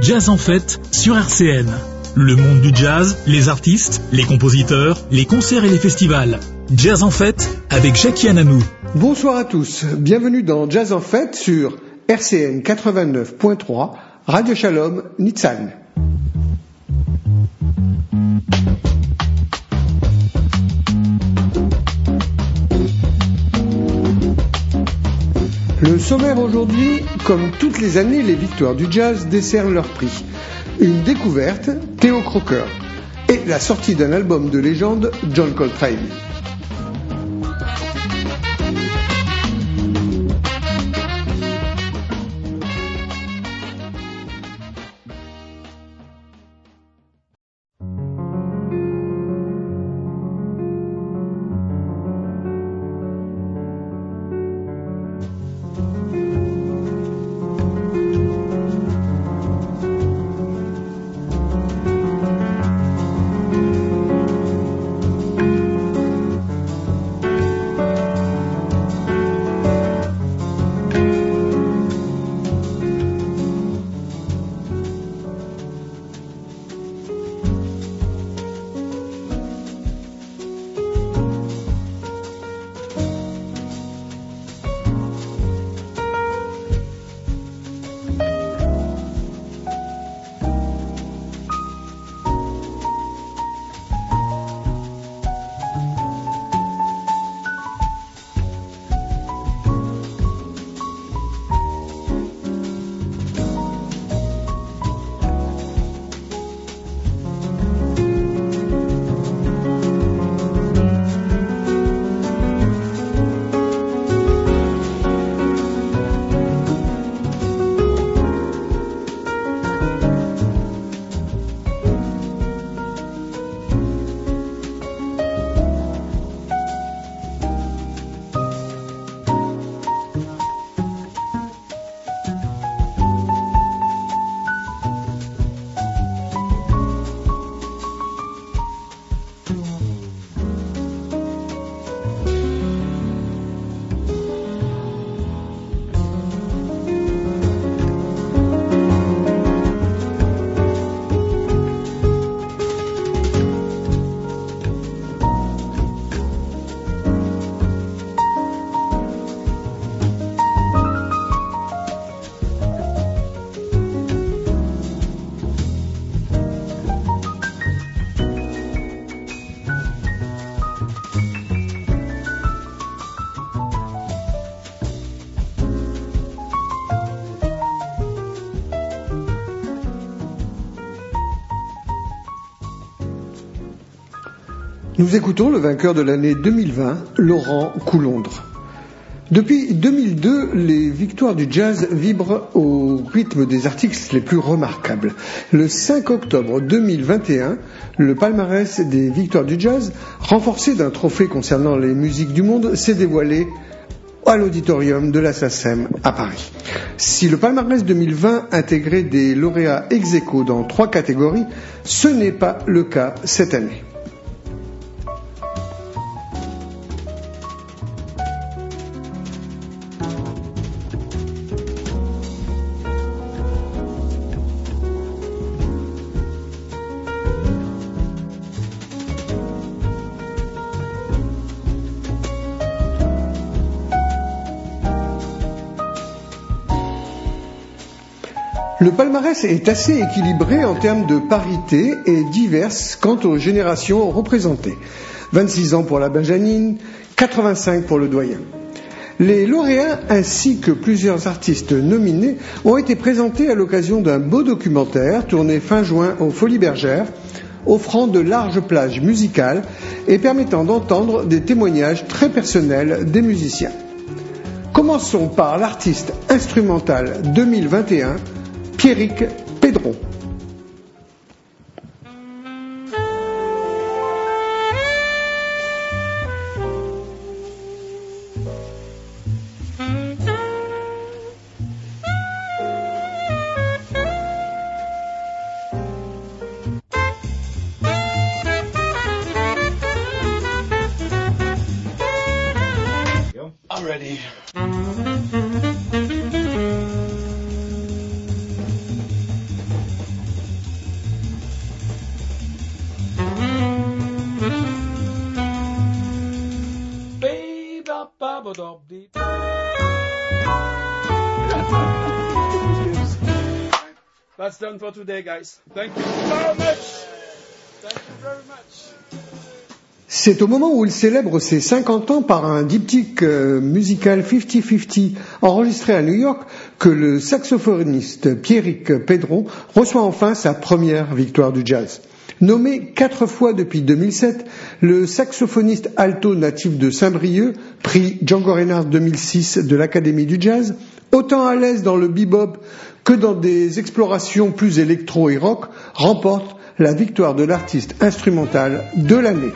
Jazz en fête sur RCN. Le monde du jazz, les artistes, les compositeurs, les concerts et les festivals. Jazz en fête avec Jackie Ananou. Bonsoir à tous, bienvenue dans Jazz en fête sur RCN 89.3, Radio Shalom, Nitzan. Le sommaire aujourd'hui, comme toutes les années, les victoires du jazz décernent leur prix. Une découverte, Théo Crocker, et la sortie d'un album de légende, John Coltrane. Nous écoutons le vainqueur de l'année 2020, Laurent Coulondre. Depuis 2002, les victoires du jazz vibrent au rythme des articles les plus remarquables. Le 5 octobre 2021, le palmarès des victoires du jazz, renforcé d'un trophée concernant les musiques du monde, s'est dévoilé à l'auditorium de la SACEM à Paris. Si le palmarès 2020 intégrait des lauréats ex aequo dans trois catégories, ce n'est pas le cas cette année. Le palmarès est assez équilibré en termes de parité et diverse quant aux générations représentées. 26 ans pour la Benjanine, 85 pour le doyen. Les lauréats ainsi que plusieurs artistes nominés ont été présentés à l'occasion d'un beau documentaire tourné fin juin aux Folies Bergères, offrant de larges plages musicales et permettant d'entendre des témoignages très personnels des musiciens. Commençons par l'artiste instrumental 2021, Pierrick Pedro. C'est au moment où il célèbre ses 50 ans par un diptyque euh, musical 50-50 enregistré à New York que le saxophoniste Pierrick Pedron reçoit enfin sa première victoire du jazz. Nommé quatre fois depuis 2007, le saxophoniste alto natif de Saint-Brieuc, prix Django Reinhardt 2006 de l'Académie du Jazz, autant à l'aise dans le bebop que dans des explorations plus électro et rock, remporte la victoire de l'artiste instrumental de l'année.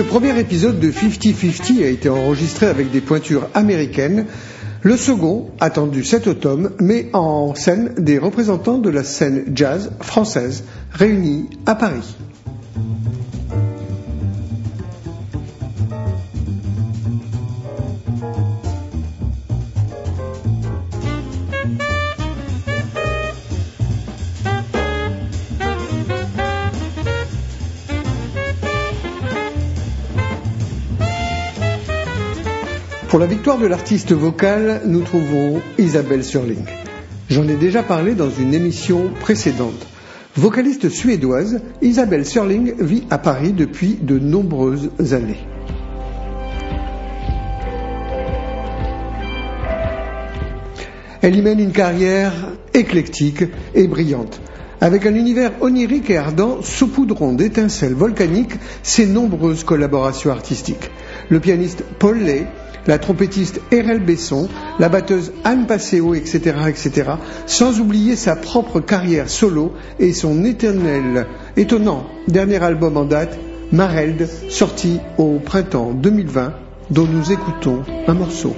Le premier épisode de 50-50 a été enregistré avec des pointures américaines, le second, attendu cet automne, met en scène des représentants de la scène jazz française réunis à Paris. Victoire de l'artiste vocal, nous trouvons Isabelle Surling. J'en ai déjà parlé dans une émission précédente. Vocaliste suédoise, Isabelle Surling vit à Paris depuis de nombreuses années. Elle y mène une carrière éclectique et brillante. Avec un univers onirique et ardent, saupoudrant d'étincelles volcaniques ses nombreuses collaborations artistiques. Le pianiste Paul Lay, la trompettiste Erel Besson, la batteuse Anne Passeo, etc., sans oublier sa propre carrière solo et son éternel, étonnant dernier album en date, Mareld, sorti au printemps 2020, dont nous écoutons un morceau.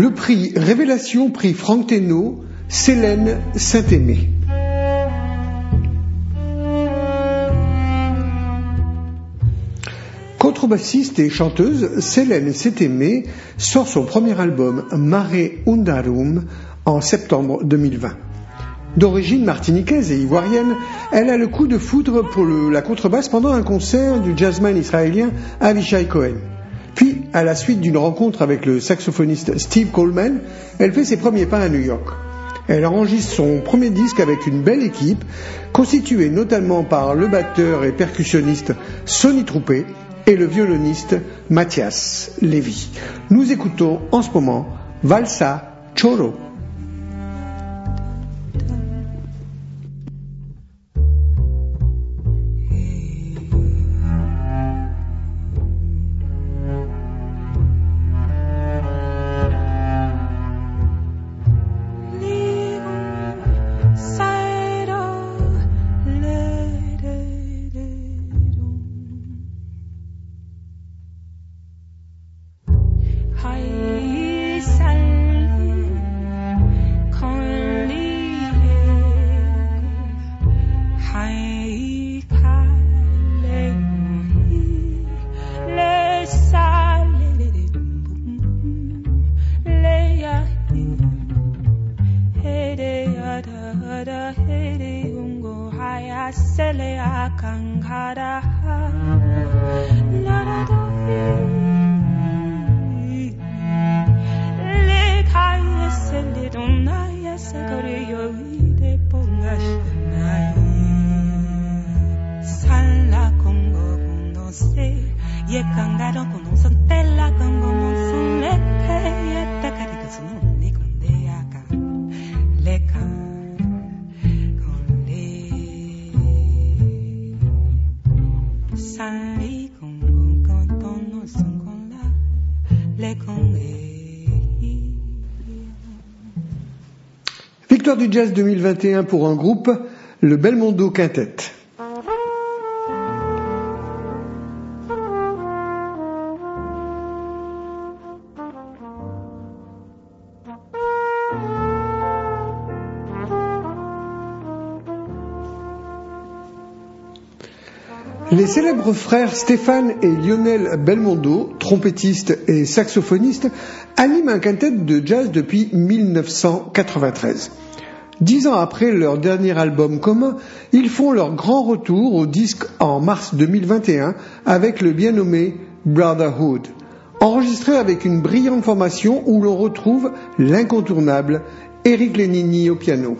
Le prix Révélation, prix Franck Thénault, Célène Saint-Aimé. Contrebassiste et chanteuse, Célène Saint-Aimé sort son premier album Mare Undarum en septembre 2020. D'origine martiniquaise et ivoirienne, elle a le coup de foudre pour la contrebasse pendant un concert du jazzman israélien Avishai Cohen. À la suite d'une rencontre avec le saxophoniste Steve Coleman, elle fait ses premiers pas à New York. Elle enregistre son premier disque avec une belle équipe, constituée notamment par le batteur et percussionniste Sonny Troupé et le violoniste Mathias Levy. Nous écoutons en ce moment Valsa Choro. kadaheri ungo haya sele akangara la do le kai sele dona ya sagare yo ide pongash nai sala kongo no se ye kangaro Du jazz 2021 pour un groupe, le Belmondo Quintet. Les célèbres frères Stéphane et Lionel Belmondo, trompettistes et saxophonistes, animent un quintet de jazz depuis 1993. Dix ans après leur dernier album commun, ils font leur grand retour au disque en mars 2021 avec le bien nommé Brotherhood, enregistré avec une brillante formation où l'on retrouve l'incontournable Eric Lenini au piano.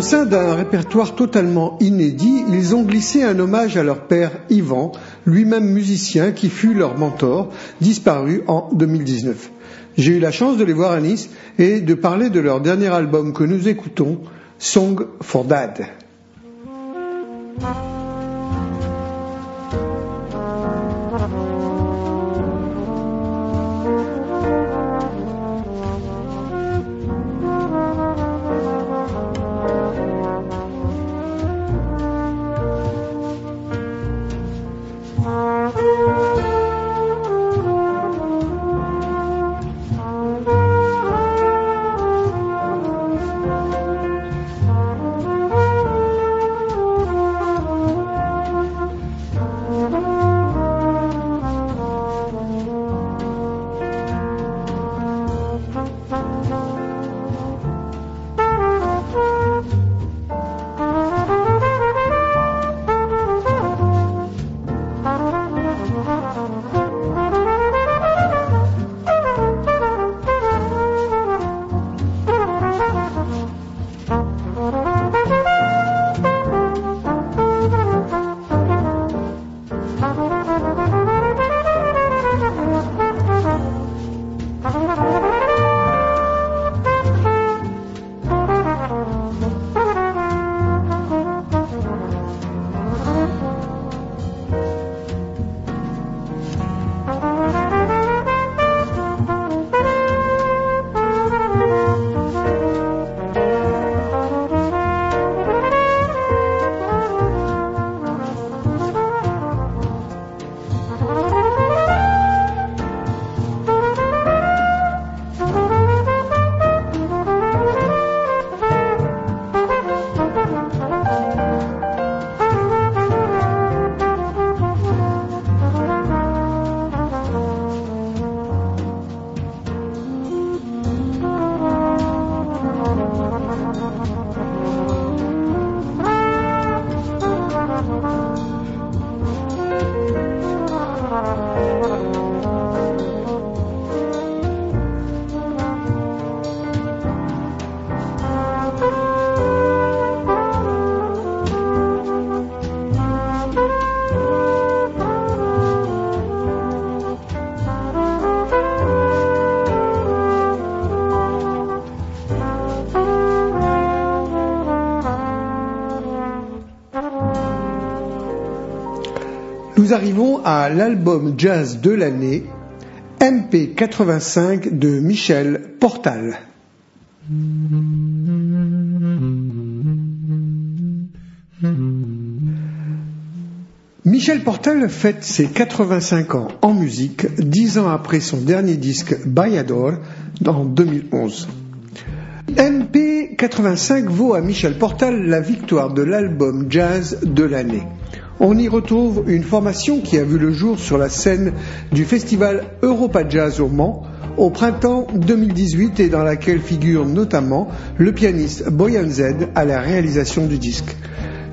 Au sein d'un répertoire totalement inédit, ils ont glissé un hommage à leur père Yvan, lui-même musicien qui fut leur mentor, disparu en 2019. J'ai eu la chance de les voir à Nice et de parler de leur dernier album que nous écoutons, Song for Dad. Nous arrivons à l'album jazz de l'année, MP85 de Michel Portal. Michel Portal fête ses 85 ans en musique, dix ans après son dernier disque Bayador en 2011. MP85 vaut à Michel Portal la victoire de l'album jazz de l'année. On y retrouve une formation qui a vu le jour sur la scène du festival Europa Jazz au Mans au printemps 2018 et dans laquelle figure notamment le pianiste Boyan Z à la réalisation du disque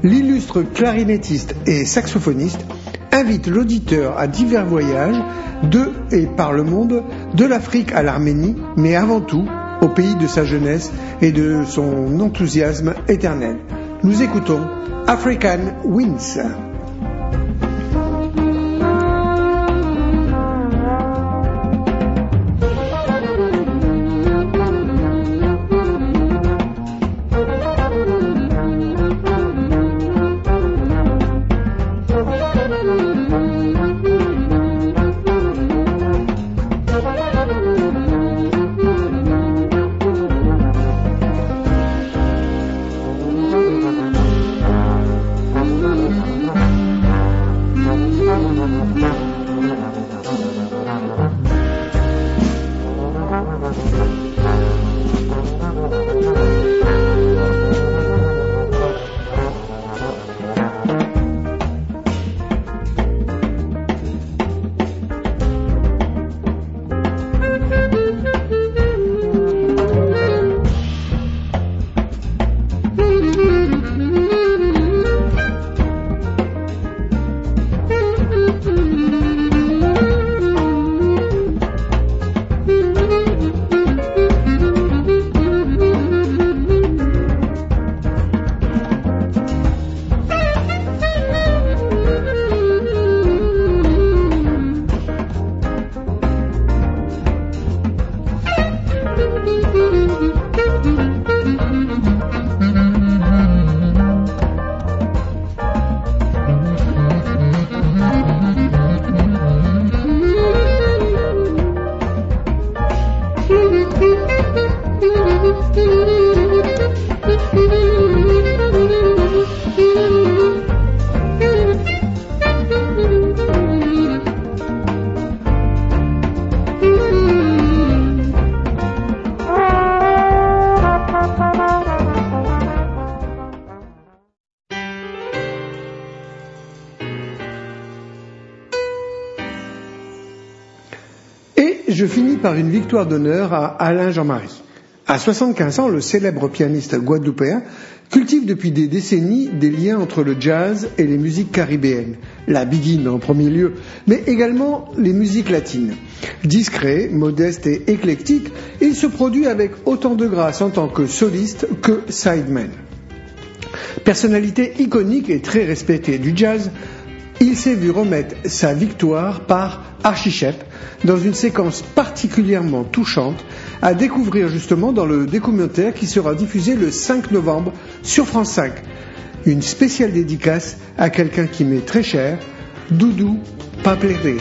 l'illustre clarinettiste et saxophoniste invite l'auditeur à divers voyages de et par le monde, de l'Afrique à l'Arménie, mais avant tout au pays de sa jeunesse et de son enthousiasme éternel. Nous écoutons African Winds. Je finis par une victoire d'honneur à Alain Jean-Marie. À 75 ans, le célèbre pianiste guadeloupéen cultive depuis des décennies des liens entre le jazz et les musiques caribéennes, la biguine en premier lieu, mais également les musiques latines. Discret, modeste et éclectique, il se produit avec autant de grâce en tant que soliste que sideman. Personnalité iconique et très respectée du jazz, il s'est vu remettre sa victoire par Archichep dans une séquence particulièrement touchante à découvrir justement dans le documentaire qui sera diffusé le 5 novembre sur France 5. Une spéciale dédicace à quelqu'un qui m'est très cher, Doudou Papleré.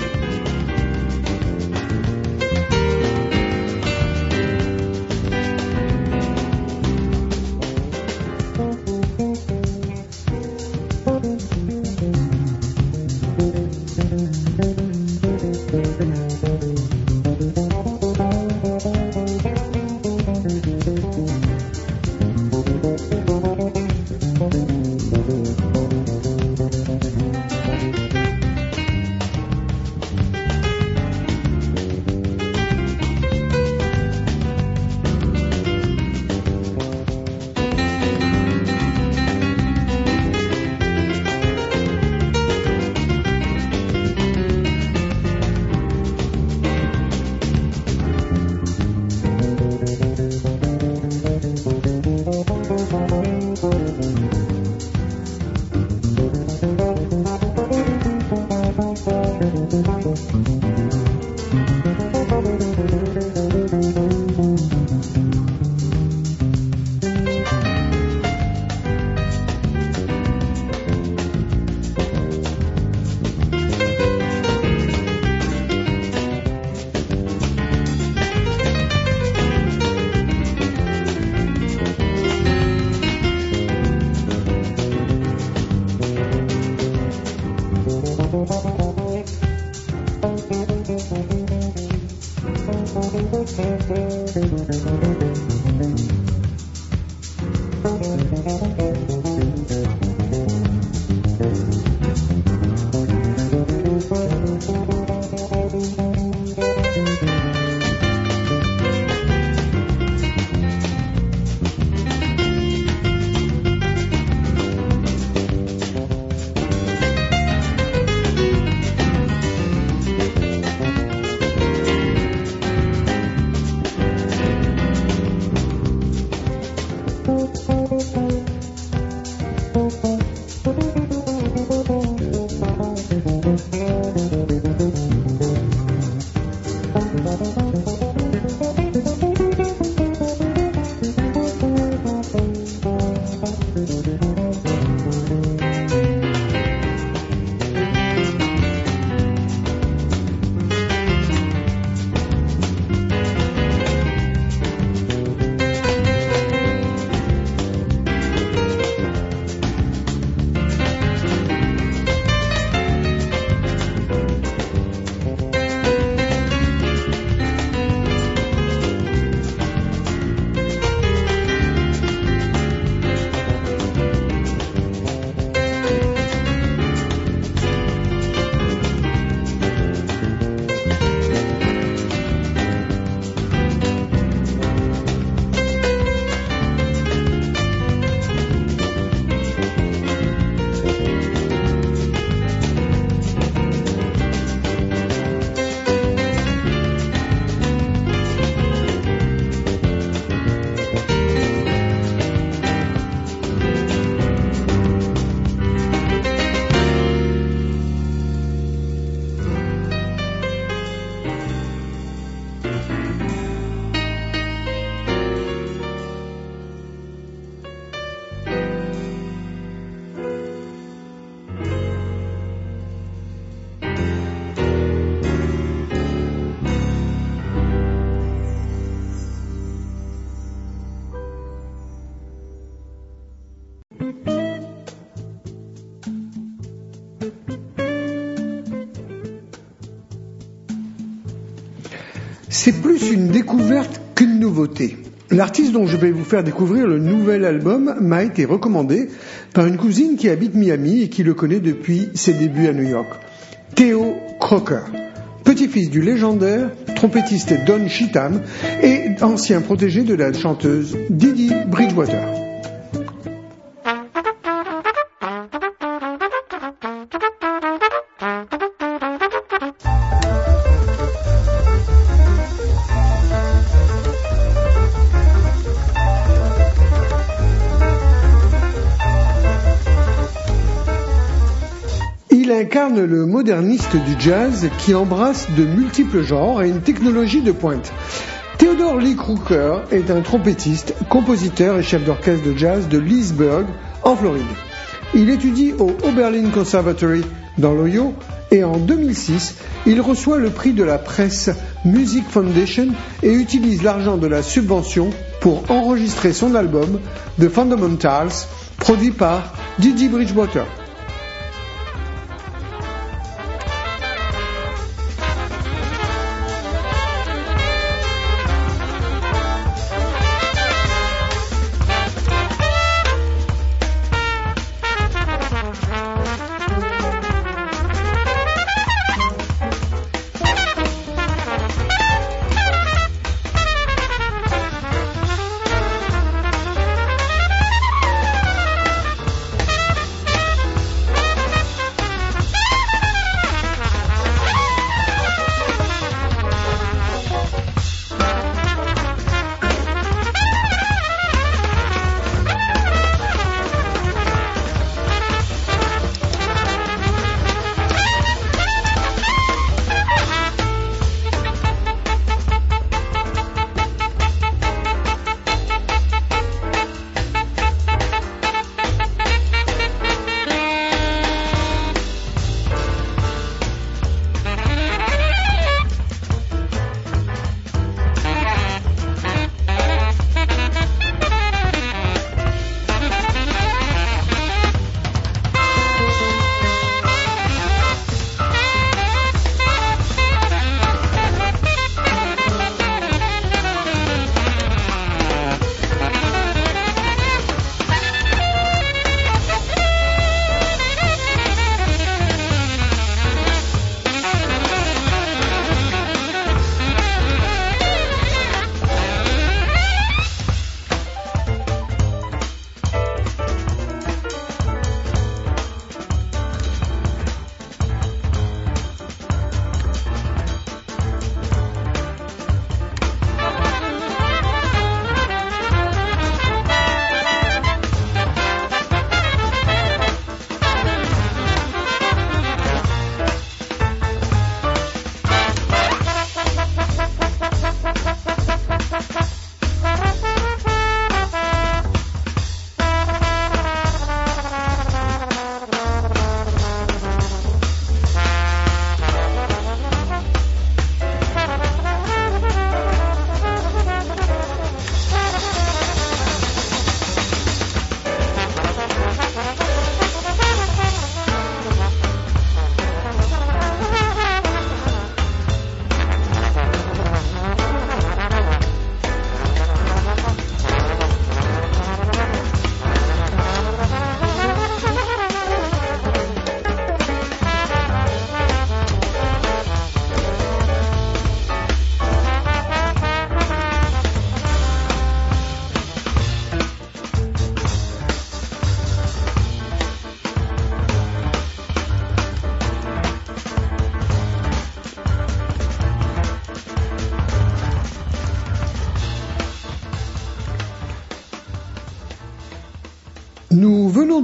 C'est plus une découverte qu'une nouveauté. L'artiste dont je vais vous faire découvrir le nouvel album m'a été recommandé par une cousine qui habite Miami et qui le connaît depuis ses débuts à New York. Theo Crocker, petit-fils du légendaire trompettiste Don Cheetham et ancien protégé de la chanteuse Didi Bridgewater. Moderniste du jazz qui embrasse de multiples genres et une technologie de pointe. Theodore Lee Crooker est un trompettiste, compositeur et chef d'orchestre de jazz de Leesburg, en Floride. Il étudie au Oberlin Conservatory dans l'Ohio et en 2006, il reçoit le prix de la presse Music Foundation et utilise l'argent de la subvention pour enregistrer son album The Fundamentals, produit par Didi Bridgewater.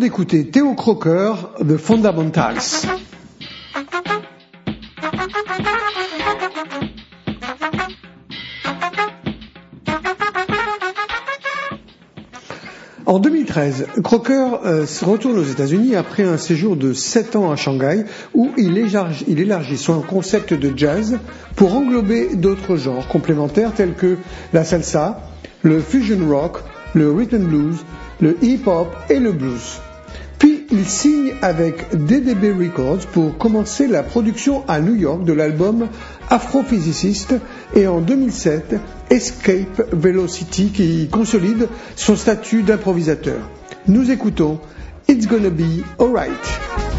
D'écouter Théo Crocker, The Fundamentals. En 2013, Crocker euh, retourne aux États-Unis après un séjour de 7 ans à Shanghai où il élargit, il élargit son concept de jazz pour englober d'autres genres complémentaires tels que la salsa, le fusion rock, le rhythm blues, le hip-hop et le blues. Il signe avec DDB Records pour commencer la production à New York de l'album Afrophysicist et en 2007 Escape Velocity qui consolide son statut d'improvisateur. Nous écoutons It's Gonna Be Alright.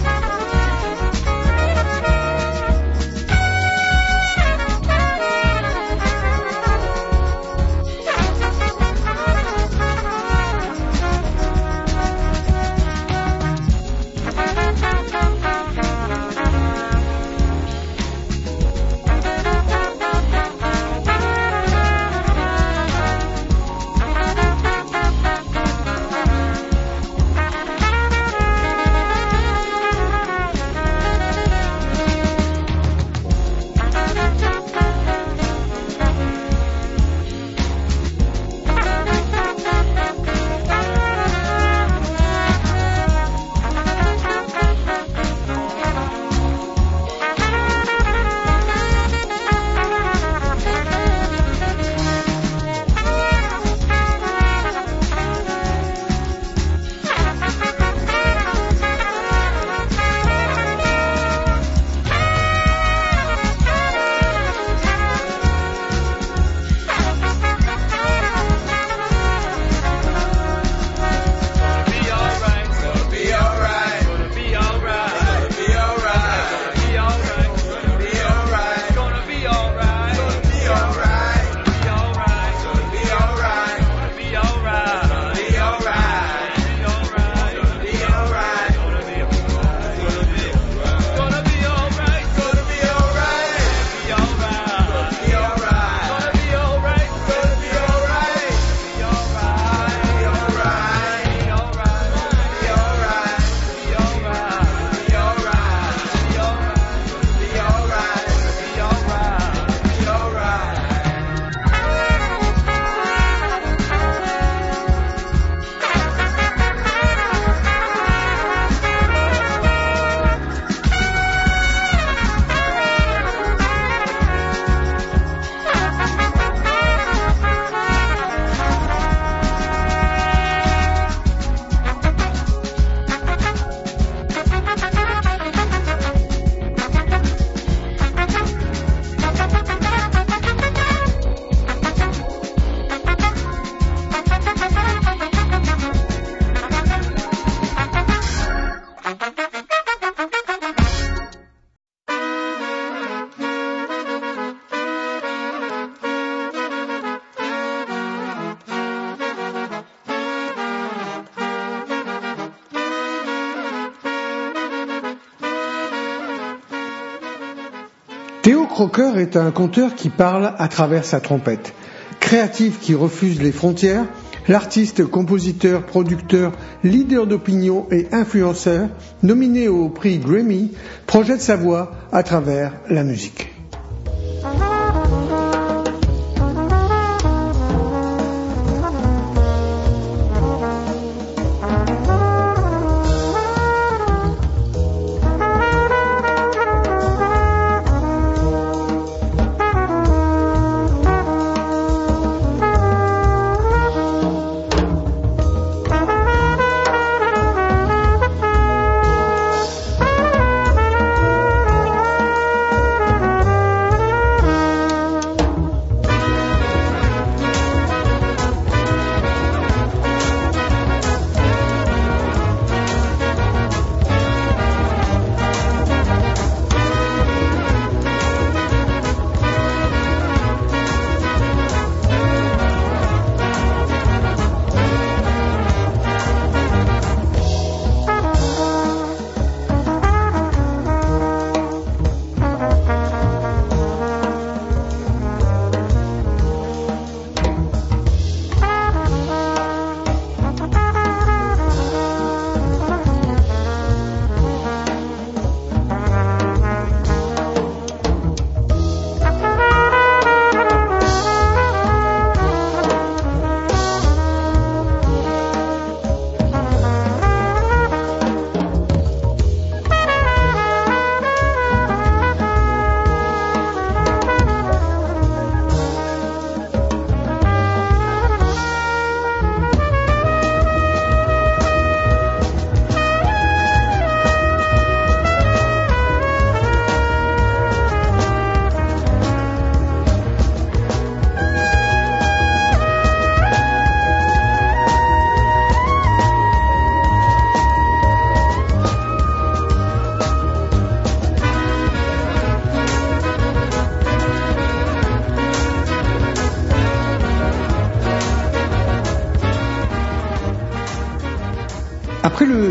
Crocker est un conteur qui parle à travers sa trompette. Créatif qui refuse les frontières, l'artiste, compositeur, producteur, leader d'opinion et influenceur, nominé au prix Grammy, projette sa voix à travers la musique.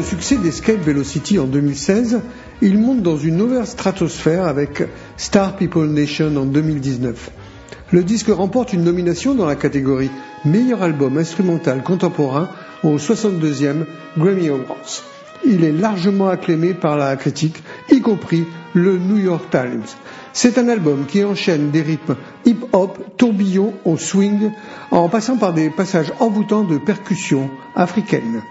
Le succès d'Escape Velocity en 2016, il monte dans une nouvelle stratosphère avec Star People Nation en 2019. Le disque remporte une nomination dans la catégorie Meilleur album instrumental contemporain au 62e Grammy Awards. Il est largement acclamé par la critique, y compris le New York Times. C'est un album qui enchaîne des rythmes hip-hop, tourbillon au swing, en passant par des passages envoûtants de percussions africaines.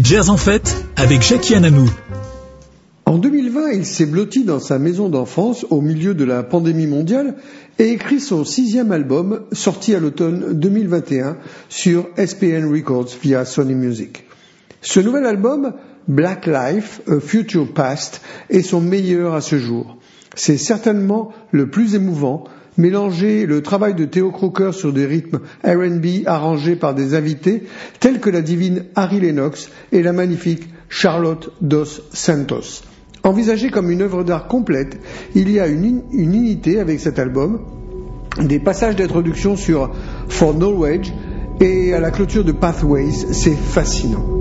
Jazz en fête avec Jackie Ananou. En 2020, il s'est blotti dans sa maison d'enfance au milieu de la pandémie mondiale et écrit son sixième album sorti à l'automne 2021 sur SPN Records via Sony Music. Ce nouvel album, Black Life, A Future Past, est son meilleur à ce jour. C'est certainement le plus émouvant, mélanger le travail de Theo Croker sur des rythmes R&B arrangés par des invités tels que la divine Harry Lennox et la magnifique Charlotte Dos Santos. Envisagé comme une œuvre d'art complète, il y a une, une unité avec cet album, des passages d'introduction sur For Knowledge et à la clôture de Pathways, c'est fascinant.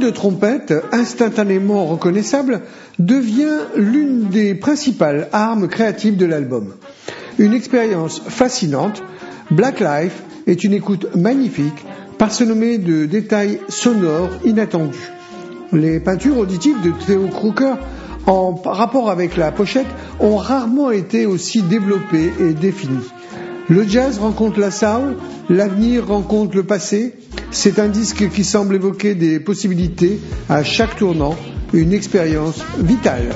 De trompette, instantanément reconnaissables, devient l'une des principales armes créatives de l'album. Une expérience fascinante, Black Life est une écoute magnifique, parsemée de détails sonores inattendus. Les peintures auditives de Theo Crooker en rapport avec la pochette ont rarement été aussi développées et définies. Le jazz rencontre la soul, l'avenir rencontre le passé. C'est un disque qui semble évoquer des possibilités à chaque tournant, une expérience vitale.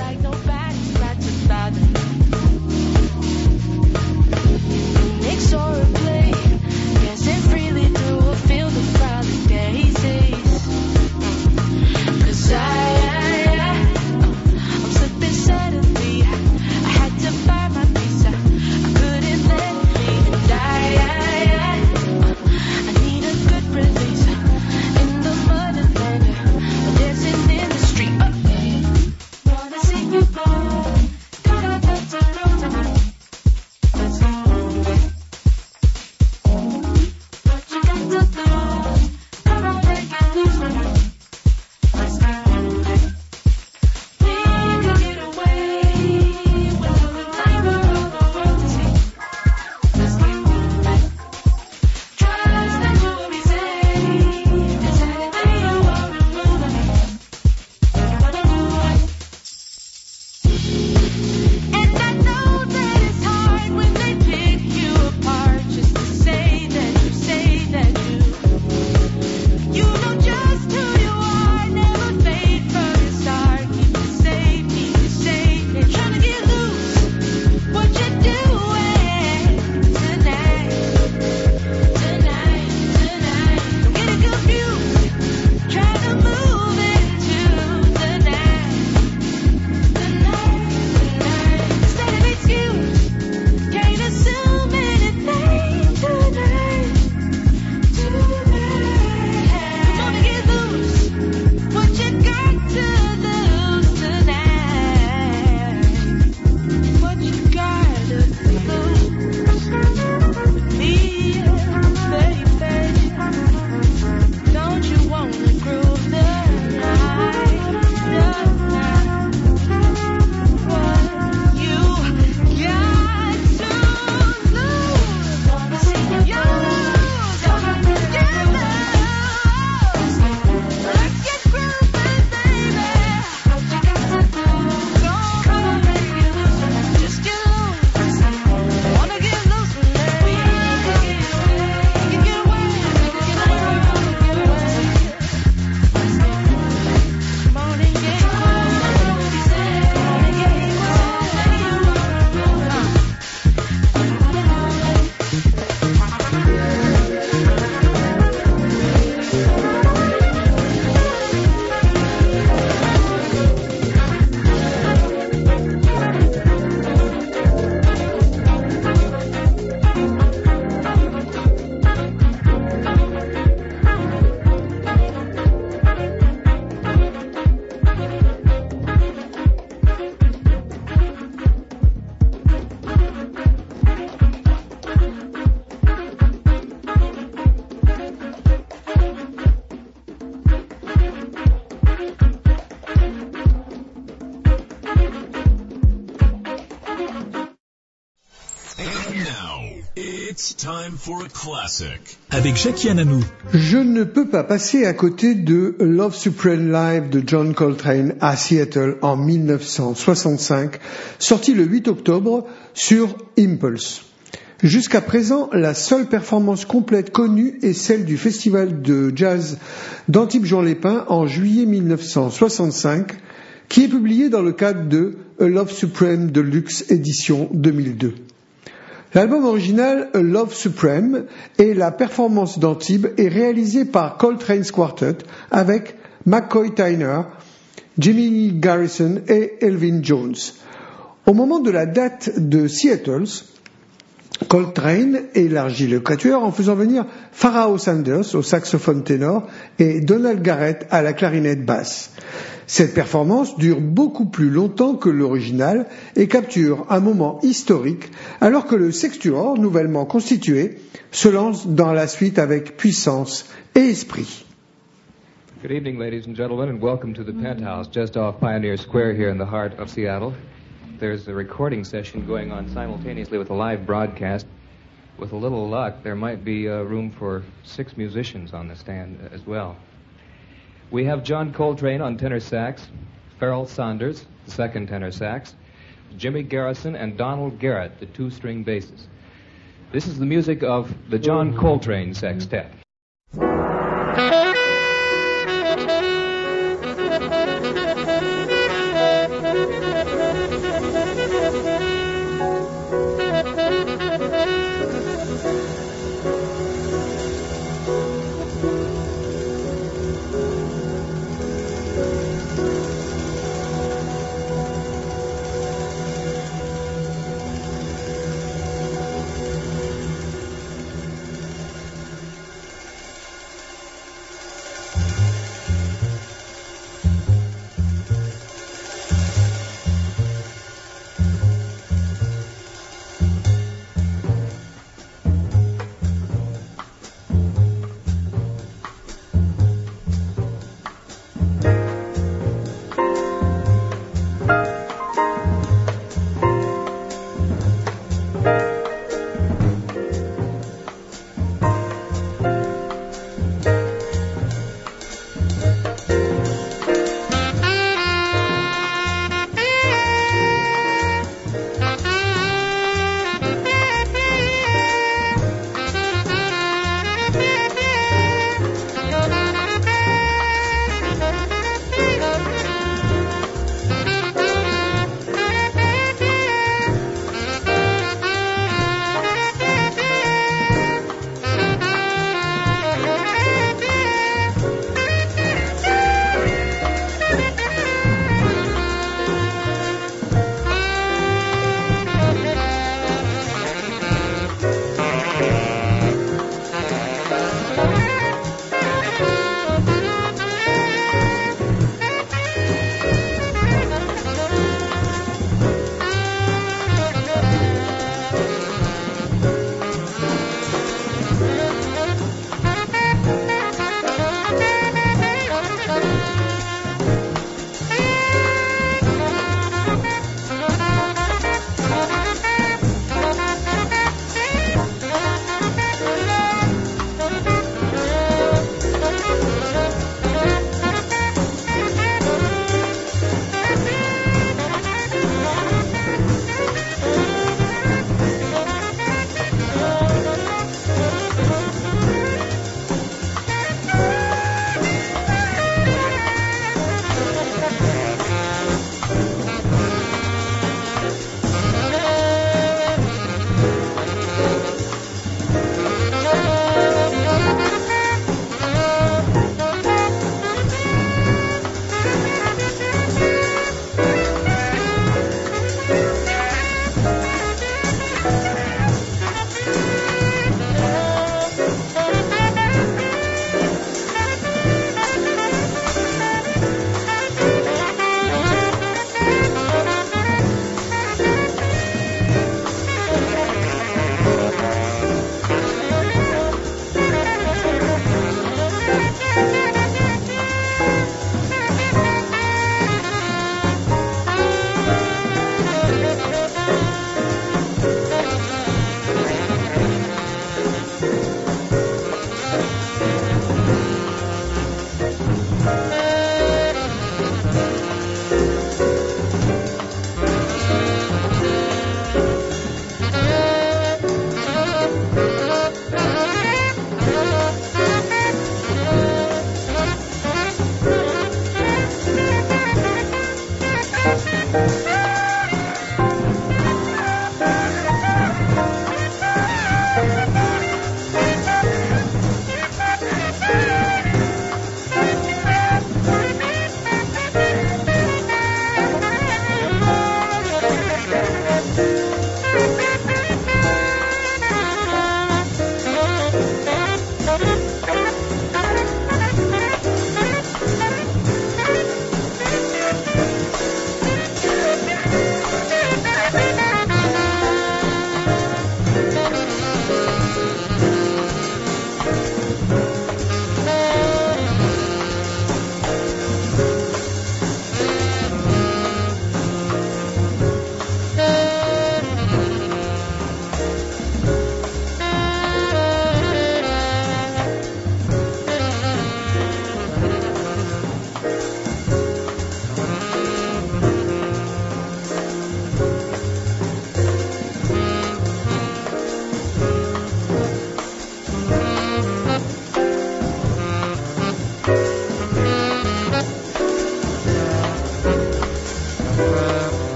Time for a classic. Avec Jackie Ananou. Je ne peux pas passer à côté de Love Supreme Live de John Coltrane à Seattle en 1965, sorti le 8 octobre sur Impulse. Jusqu'à présent, la seule performance complète connue est celle du festival de jazz d'Antibes Jean Lépin en juillet 1965, qui est publiée dans le cadre de A Love Supreme Deluxe édition 2002. L'album original Love Supreme et la performance d'Antibes est réalisé par Coltrane's Quartet avec McCoy Tyner, Jimmy Garrison et Elvin Jones. Au moment de la date de Seattle, Coltrane élargit le quatuor en faisant venir Pharaoh Sanders au saxophone ténor et Donald Garrett à la clarinette basse. Cette performance dure beaucoup plus longtemps que l'original et capture un moment historique alors que le sextuor, nouvellement constitué, se lance dans la suite avec puissance et esprit. Good evening, ladies and gentlemen, and welcome to penthouse just off Pioneer Square here in the heart of Seattle. There's a recording session going on simultaneously with a live broadcast. With a little luck, there might be uh, room for six musicians on the stand uh, as well. We have John Coltrane on tenor sax, Farrell Saunders, the second tenor sax, Jimmy Garrison, and Donald Garrett, the two string basses. This is the music of the John Coltrane Sextet.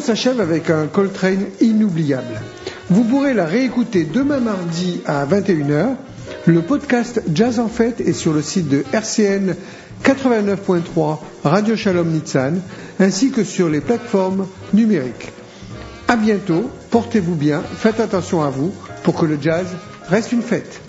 S'achève avec un Coltrane inoubliable. Vous pourrez la réécouter demain mardi à 21h. Le podcast Jazz en Fête est sur le site de RCN 89.3 Radio Shalom Nitsan ainsi que sur les plateformes numériques. À bientôt, portez-vous bien, faites attention à vous pour que le jazz reste une fête.